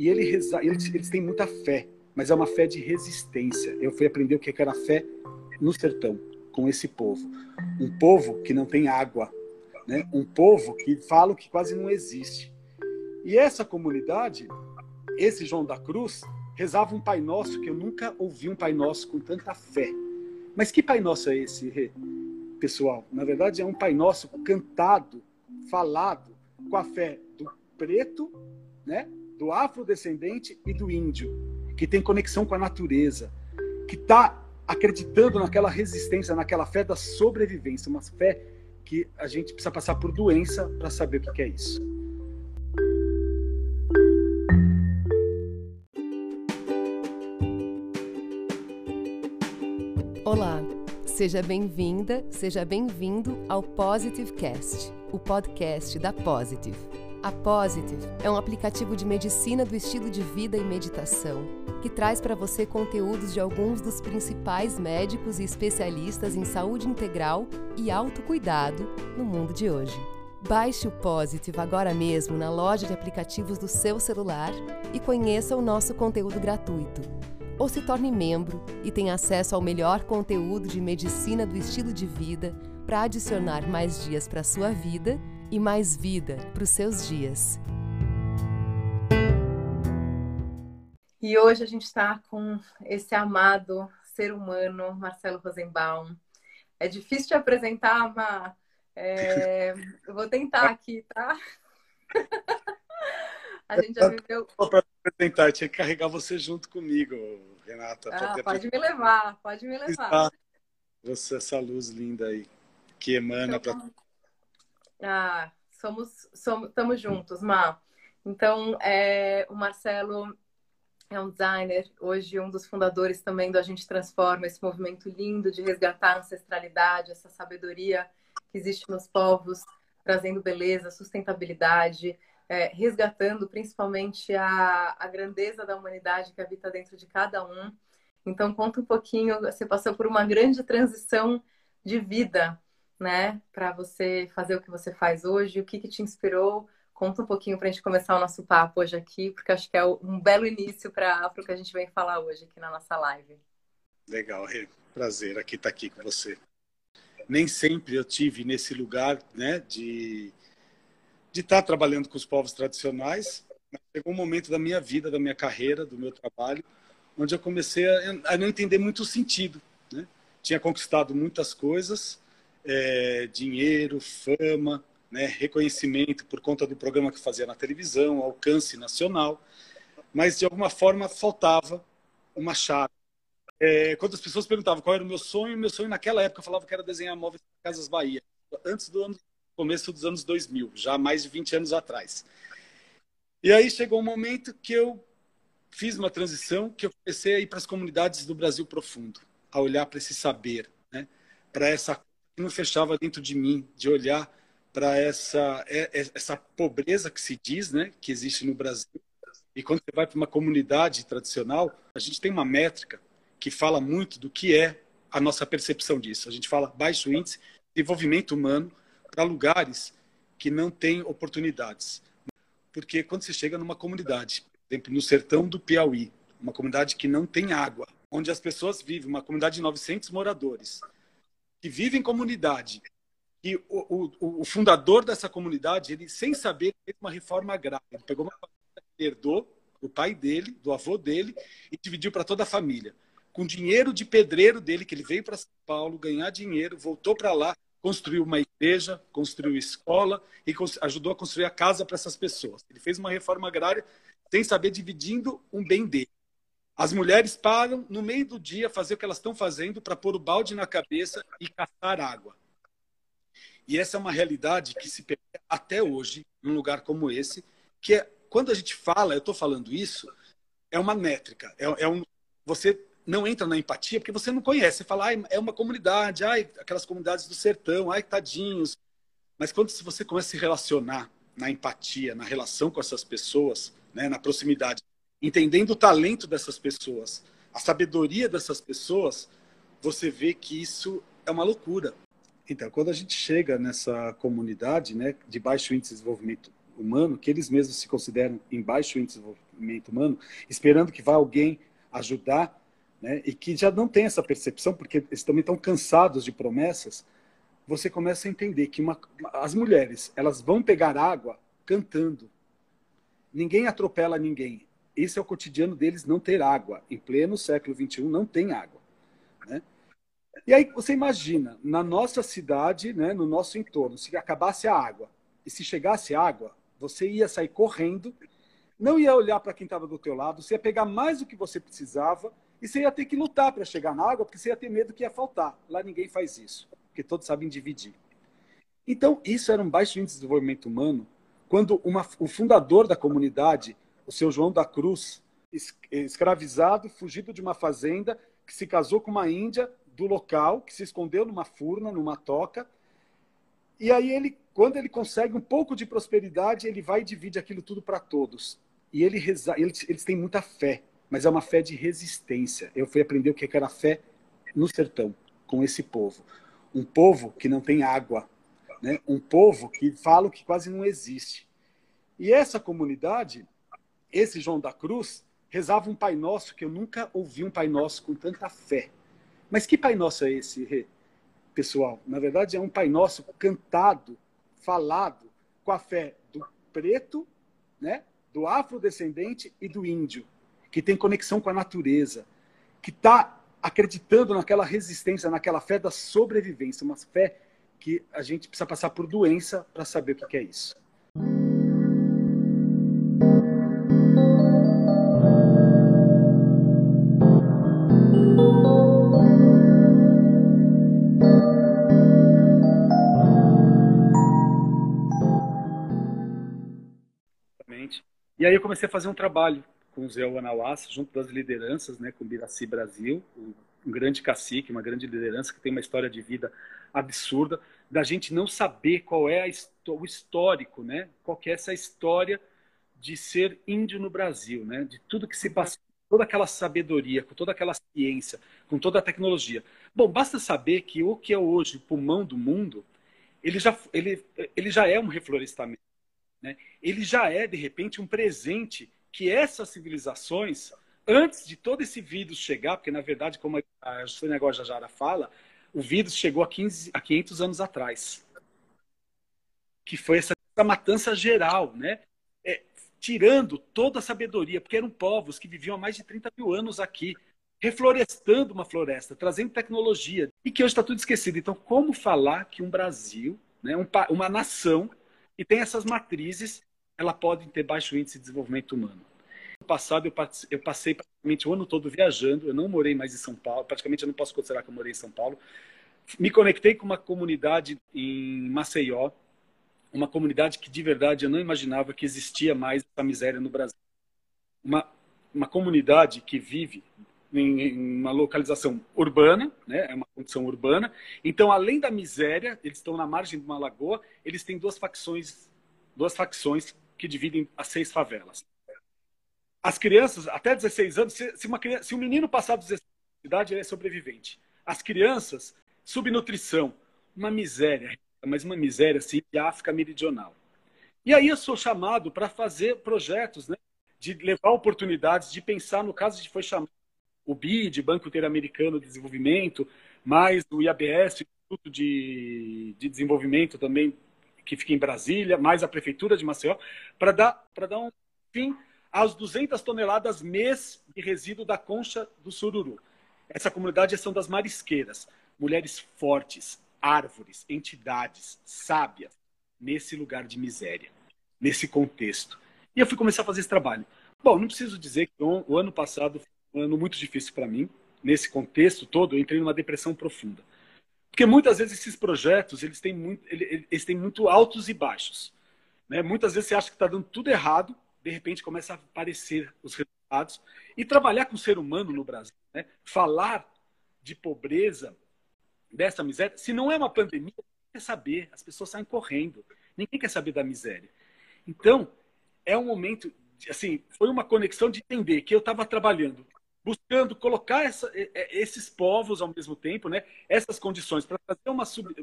E ele reza, eles, eles têm muita fé, mas é uma fé de resistência. Eu fui aprender o que era fé no sertão, com esse povo. Um povo que não tem água, né? um povo que fala que quase não existe. E essa comunidade, esse João da Cruz, rezava um Pai Nosso que eu nunca ouvi um Pai Nosso com tanta fé. Mas que Pai Nosso é esse, pessoal? Na verdade, é um Pai Nosso cantado, falado, com a fé do preto, né? Do afrodescendente e do índio, que tem conexão com a natureza, que está acreditando naquela resistência, naquela fé da sobrevivência, uma fé que a gente precisa passar por doença para saber o que é isso. Olá, seja bem-vinda, seja bem-vindo ao Positive Cast, o podcast da Positive. A Positive é um aplicativo de medicina do estilo de vida e meditação que traz para você conteúdos de alguns dos principais médicos e especialistas em saúde integral e autocuidado no mundo de hoje. Baixe o Positive agora mesmo na loja de aplicativos do seu celular e conheça o nosso conteúdo gratuito ou se torne membro e tenha acesso ao melhor conteúdo de medicina do estilo de vida para adicionar mais dias para sua vida e mais vida para os seus dias. E hoje a gente está com esse amado ser humano, Marcelo Rosenbaum. É difícil te apresentar, mas é... eu vou tentar aqui, tá? A gente já viveu. Para apresentar, tinha que carregar você junto comigo, Renata. Ah, pode me levar, pode me levar. Você, essa luz linda aí, que emana então, para. Ah, somos, somos, estamos juntos, Má. Então, é, o Marcelo é um designer, hoje um dos fundadores também do A Gente Transforma, esse movimento lindo de resgatar a ancestralidade, essa sabedoria que existe nos povos, trazendo beleza, sustentabilidade, é, resgatando principalmente a, a grandeza da humanidade que habita dentro de cada um. Então, conta um pouquinho, você passou por uma grande transição de vida, né, para você fazer o que você faz hoje, o que, que te inspirou? Conta um pouquinho para a gente começar o nosso papo hoje aqui, porque acho que é um belo início para o que a gente vem falar hoje aqui na nossa live. Legal, prazer aqui estar tá aqui com você. Nem sempre eu tive nesse lugar, né, de de estar trabalhando com os povos tradicionais. Chegou um momento da minha vida, da minha carreira, do meu trabalho, onde eu comecei a, a não entender muito o sentido. Né? Tinha conquistado muitas coisas, é, dinheiro, fama, né, reconhecimento por conta do programa que fazia na televisão, alcance nacional, mas de alguma forma faltava uma chave. É, quando as pessoas perguntavam qual era o meu sonho, meu sonho naquela época eu falava que era desenhar móveis para Casas Bahia, antes do ano começo dos anos 2000, já mais de 20 anos atrás. E aí chegou um momento que eu fiz uma transição, que eu comecei a ir para as comunidades do Brasil profundo, a olhar para esse saber, né? para essa que não fechava dentro de mim, de olhar para essa é, é, essa pobreza que se diz, né, que existe no Brasil. E quando você vai para uma comunidade tradicional, a gente tem uma métrica que fala muito do que é a nossa percepção disso. A gente fala baixo índice de desenvolvimento humano para lugares que não têm oportunidades. Porque quando você chega numa comunidade, por exemplo, no sertão do Piauí, uma comunidade que não tem água, onde as pessoas vivem, uma comunidade de 900 moradores, que vivem em comunidade, e o, o, o, fundador dessa comunidade, ele sem saber, fez uma reforma agrária. Ele pegou uma família herdou do pai dele, do avô dele, e dividiu para toda a família. Com dinheiro de pedreiro dele, que ele veio para São Paulo ganhar dinheiro, voltou para lá, construiu uma igreja, construiu escola e ajudou a construir a casa para essas pessoas. Ele fez uma reforma agrária sem saber dividindo um bem dele. As mulheres param no meio do dia fazer o que elas estão fazendo para pôr o balde na cabeça e caçar água. E essa é uma realidade que se perde até hoje num lugar como esse, que é quando a gente fala, eu estou falando isso, é uma métrica, é, é um você não entra na empatia porque você não conhece. Você fala, ah, é uma comunidade, ai, aquelas comunidades do sertão, ai, tadinhos. Mas quando você começa a se relacionar na empatia, na relação com essas pessoas, né, na proximidade, entendendo o talento dessas pessoas, a sabedoria dessas pessoas, você vê que isso é uma loucura. Então, quando a gente chega nessa comunidade, né, de baixo índice de desenvolvimento humano, que eles mesmos se consideram em baixo índice de desenvolvimento humano, esperando que vá alguém ajudar, né, e que já não tem essa percepção, porque eles também estão cansados de promessas, você começa a entender que uma, as mulheres elas vão pegar água cantando. Ninguém atropela ninguém. Esse é o cotidiano deles, não ter água. Em pleno século XXI, não tem água. Né? E aí você imagina, na nossa cidade, né, no nosso entorno, se acabasse a água e se chegasse água, você ia sair correndo, não ia olhar para quem estava do teu lado, você ia pegar mais do que você precisava e você ia ter que lutar para chegar na água, porque você ia ter medo que ia faltar. Lá ninguém faz isso, porque todos sabem dividir. Então, isso era um baixo índice de desenvolvimento humano, quando uma, o fundador da comunidade, o seu João da Cruz, escravizado, fugido de uma fazenda, que se casou com uma índia do local, que se escondeu numa furna, numa toca. E aí ele, quando ele consegue um pouco de prosperidade, ele vai e divide aquilo tudo para todos. E ele reza, eles, eles têm muita fé, mas é uma fé de resistência. Eu fui aprender o que era fé no sertão, com esse povo. Um povo que não tem água, né? um povo que fala que quase não existe. E essa comunidade, esse João da Cruz, rezava um Pai Nosso que eu nunca ouvi um Pai Nosso com tanta fé. Mas que Pai Nosso é esse, pessoal? Na verdade, é um Pai Nosso cantado, falado, com a fé do preto, né, do afrodescendente e do índio, que tem conexão com a natureza, que está acreditando naquela resistência, naquela fé da sobrevivência, uma fé que a gente precisa passar por doença para saber o que é isso. E aí eu comecei a fazer um trabalho com o Zé Anauás, junto das lideranças, né, com o Biraci Brasil, um grande cacique, uma grande liderança que tem uma história de vida absurda, da gente não saber qual é a, o histórico, né, qual que é essa história de ser índio no Brasil, né, de tudo que se passou, toda aquela sabedoria, com toda aquela ciência, com toda a tecnologia. Bom, basta saber que o que é hoje o pulmão do mundo, ele já, ele, ele já é um reflorestamento né, ele já é, de repente, um presente que essas civilizações, antes de todo esse vírus chegar, porque, na verdade, como a Juscelina Negócio Jara fala, o vírus chegou há, 15, há 500 anos atrás, que foi essa, essa matança geral, né? É, tirando toda a sabedoria, porque eram povos que viviam há mais de 30 mil anos aqui, reflorestando uma floresta, trazendo tecnologia, e que hoje está tudo esquecido. Então, como falar que um Brasil, né, um, uma nação e tem essas matrizes, ela pode ter baixo índice de desenvolvimento humano. No passado, eu passei praticamente o ano todo viajando, eu não morei mais em São Paulo, praticamente eu não posso considerar que eu morei em São Paulo. Me conectei com uma comunidade em Maceió, uma comunidade que de verdade eu não imaginava que existia mais essa miséria no Brasil. Uma, uma comunidade que vive em uma localização urbana, né? é uma condição urbana. Então, além da miséria, eles estão na margem de uma lagoa, eles têm duas facções, duas facções que dividem as seis favelas. As crianças, até 16 anos, se, uma criança, se um menino passar dos 16 anos de idade, ele é sobrevivente. As crianças, subnutrição, uma miséria, mas uma miséria assim, de África Meridional. E aí eu sou chamado para fazer projetos, né? de levar oportunidades, de pensar, no caso de foi chamado o BID, Banco Interamericano de Desenvolvimento, mais o IABS, Instituto de, de Desenvolvimento também, que fica em Brasília, mais a Prefeitura de Maceió, para dar, dar um fim às 200 toneladas mês de resíduo da concha do sururu. Essa comunidade são das marisqueiras, mulheres fortes, árvores, entidades, sábias, nesse lugar de miséria, nesse contexto. E eu fui começar a fazer esse trabalho. Bom, não preciso dizer que o ano passado um ano muito difícil para mim. Nesse contexto todo, eu entrei numa depressão profunda. Porque muitas vezes esses projetos, eles têm muito, eles têm muito altos e baixos. Né? Muitas vezes você acha que está dando tudo errado, de repente começa a aparecer os resultados. E trabalhar com o ser humano no Brasil, né? falar de pobreza, dessa miséria, se não é uma pandemia, ninguém quer saber, as pessoas saem correndo, ninguém quer saber da miséria. Então, é um momento, assim, foi uma conexão de entender que eu estava trabalhando buscando colocar essa, esses povos ao mesmo tempo, né, essas condições para fazer uma sub,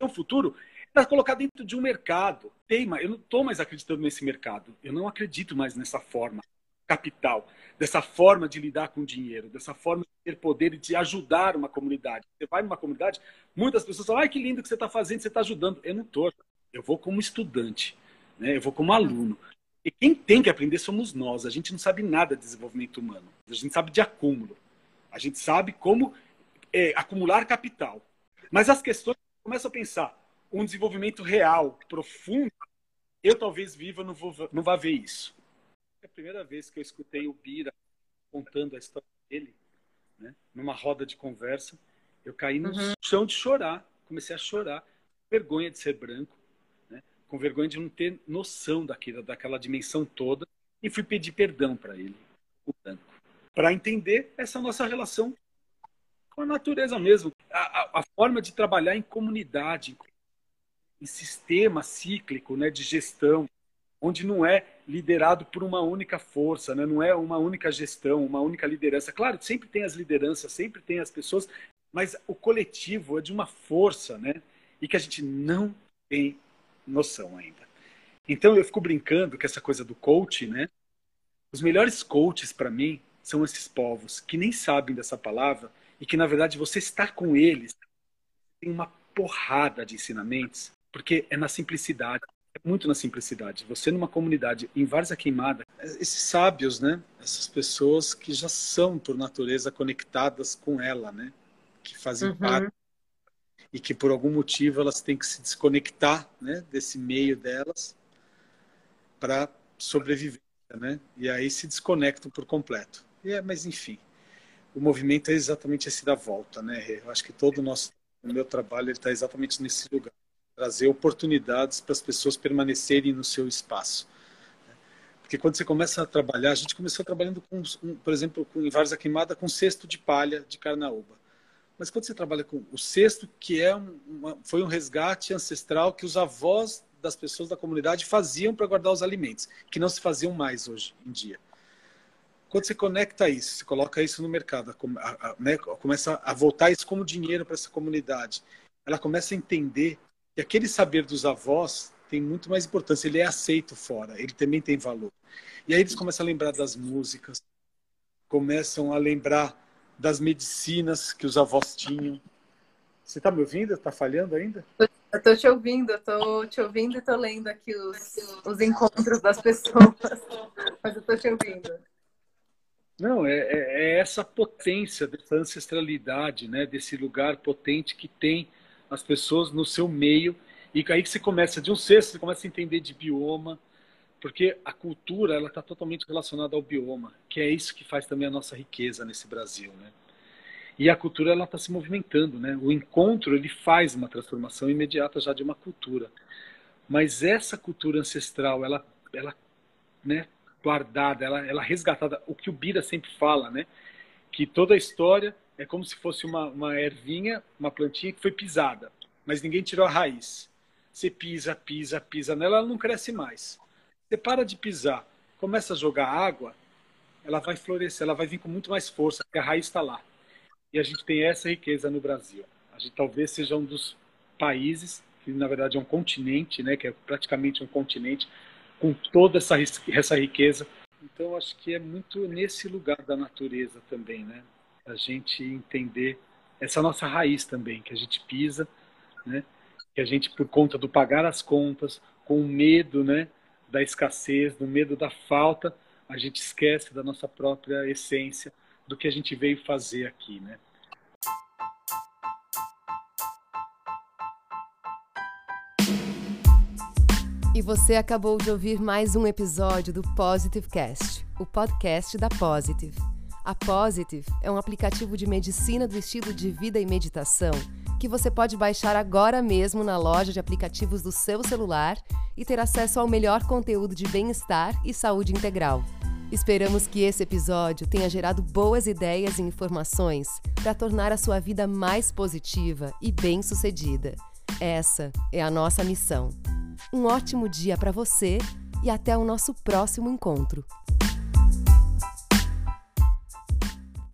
um futuro, para colocar dentro de um mercado. Teima, eu não estou mais acreditando nesse mercado. Eu não acredito mais nessa forma capital, dessa forma de lidar com dinheiro, dessa forma de ter poder e de ajudar uma comunidade. Você vai numa comunidade, muitas pessoas falam, ai que lindo que você está fazendo, você está ajudando. Eu não estou. Eu vou como estudante, né? eu vou como aluno. E quem tem que aprender somos nós. A gente não sabe nada de desenvolvimento humano. A gente sabe de acúmulo. A gente sabe como é, acumular capital. Mas as questões começam a pensar um desenvolvimento real, profundo. Eu talvez viva não vou não vá ver isso. É a primeira vez que eu escutei o Bira contando a história dele, né, numa roda de conversa, eu caí no uhum. chão de chorar. Comecei a chorar, vergonha de ser branco, com vergonha de não ter noção daquilo, daquela dimensão toda, e fui pedir perdão para ele, o branco, para entender essa nossa relação com a natureza mesmo, a, a, a, forma de trabalhar em comunidade, em sistema cíclico, né, de gestão, onde não é liderado por uma única força, né, não é uma única gestão, uma única liderança. Claro, sempre tem as lideranças, sempre tem as pessoas, mas o coletivo é de uma força, né, e que a gente não tem noção ainda. Então eu fico brincando com essa coisa do coach, né? Os melhores coaches para mim são esses povos que nem sabem dessa palavra e que na verdade você está com eles tem uma porrada de ensinamentos, porque é na simplicidade, é muito na simplicidade. Você numa comunidade em Várzea Queimada, esses sábios, né? Essas pessoas que já são por natureza conectadas com ela, né? Que fazem uhum. parte e que por algum motivo elas têm que se desconectar né, desse meio delas para sobreviver, né? E aí se desconectam por completo. E é, mas enfim, o movimento é exatamente esse da volta, né? Eu acho que todo o nosso o meu trabalho está exatamente nesse lugar, trazer oportunidades para as pessoas permanecerem no seu espaço. Né? Porque quando você começa a trabalhar, a gente começou trabalhando com, por exemplo, com, em Várzea Queimada com cesto de palha de carnaúba. Mas quando você trabalha com o sexto, que é uma, foi um resgate ancestral que os avós das pessoas da comunidade faziam para guardar os alimentos, que não se faziam mais hoje em dia. Quando você conecta isso, você coloca isso no mercado, a, a, né, começa a voltar isso como dinheiro para essa comunidade, ela começa a entender que aquele saber dos avós tem muito mais importância, ele é aceito fora, ele também tem valor. E aí eles começam a lembrar das músicas, começam a lembrar das medicinas que os avós tinham. Você está me ouvindo? Está falhando ainda? Eu estou te ouvindo, estou te ouvindo e estou lendo aqui os, os encontros das pessoas. Mas eu estou te ouvindo. Não, é, é, é, essa potência dessa ancestralidade, né? Desse lugar potente que tem as pessoas no seu meio. E aí que você começa, de um sexto, você começa a entender de bioma, porque a cultura ela está totalmente relacionada ao bioma, que é isso que faz também a nossa riqueza nesse Brasil, né? E a cultura ela está se movimentando, né? O encontro ele faz uma transformação imediata já de uma cultura, mas essa cultura ancestral ela, ela, né? Guardada, ela, ela resgatada, o que o Bira sempre fala, né? Que toda a história é como se fosse uma, uma ervinha, uma plantinha que foi pisada, mas ninguém tirou a raiz. Você pisa, pisa, pisa nela, ela não cresce mais. Você para de pisar, começa a jogar água, ela vai florescer, ela vai vir com muito mais força, porque a raiz está lá. E a gente tem essa riqueza no Brasil. A gente talvez seja um dos países, que na verdade é um continente, né, que é praticamente um continente, com toda essa, essa riqueza. Então, acho que é muito nesse lugar da natureza também, né? A gente entender essa nossa raiz também, que a gente pisa, né? Que a gente, por conta do pagar as contas, com medo, né? Da escassez, do medo da falta, a gente esquece da nossa própria essência, do que a gente veio fazer aqui, né? E você acabou de ouvir mais um episódio do Positive Cast, o podcast da Positive. A Positive é um aplicativo de medicina do estilo de vida e meditação que você pode baixar agora mesmo na loja de aplicativos do seu celular e ter acesso ao melhor conteúdo de bem-estar e saúde integral. Esperamos que esse episódio tenha gerado boas ideias e informações para tornar a sua vida mais positiva e bem-sucedida. Essa é a nossa missão. Um ótimo dia para você e até o nosso próximo encontro.